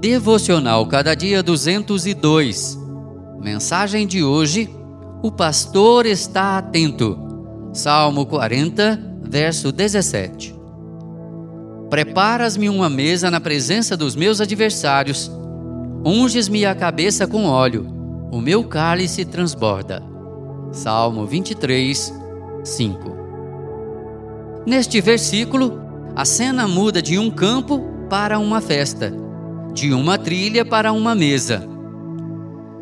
Devocional Cada Dia 202. Mensagem de hoje: O pastor está atento. Salmo 40, verso 17. Preparas-me uma mesa na presença dos meus adversários. Unges-me a cabeça com óleo. O meu cálice transborda. Salmo 23, 5. Neste versículo, a cena muda de um campo para uma festa de uma trilha para uma mesa.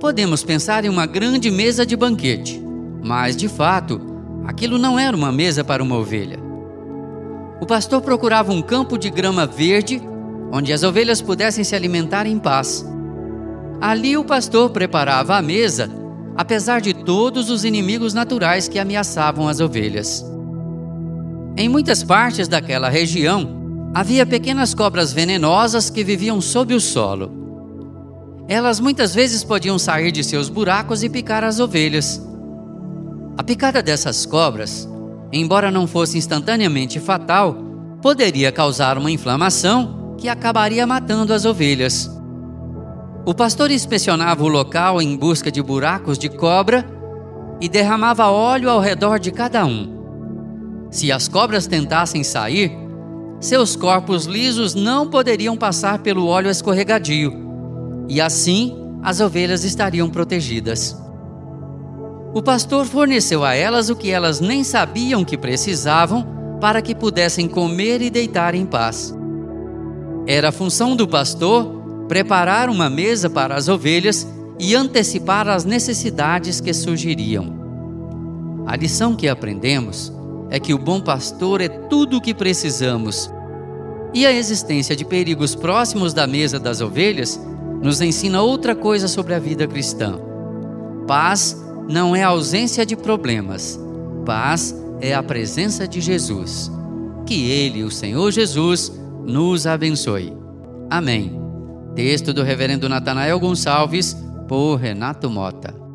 Podemos pensar em uma grande mesa de banquete, mas de fato, aquilo não era uma mesa para uma ovelha. O pastor procurava um campo de grama verde onde as ovelhas pudessem se alimentar em paz. Ali o pastor preparava a mesa, apesar de todos os inimigos naturais que ameaçavam as ovelhas. Em muitas partes daquela região, Havia pequenas cobras venenosas que viviam sob o solo. Elas muitas vezes podiam sair de seus buracos e picar as ovelhas. A picada dessas cobras, embora não fosse instantaneamente fatal, poderia causar uma inflamação que acabaria matando as ovelhas. O pastor inspecionava o local em busca de buracos de cobra e derramava óleo ao redor de cada um. Se as cobras tentassem sair, seus corpos lisos não poderiam passar pelo óleo escorregadio, e assim as ovelhas estariam protegidas. O pastor forneceu a elas o que elas nem sabiam que precisavam para que pudessem comer e deitar em paz. Era a função do pastor preparar uma mesa para as ovelhas e antecipar as necessidades que surgiriam. A lição que aprendemos é que o bom pastor é tudo o que precisamos. E a existência de perigos próximos da mesa das ovelhas nos ensina outra coisa sobre a vida cristã. Paz não é ausência de problemas, paz é a presença de Jesus. Que Ele, o Senhor Jesus, nos abençoe. Amém. Texto do Reverendo Natanael Gonçalves, por Renato Mota.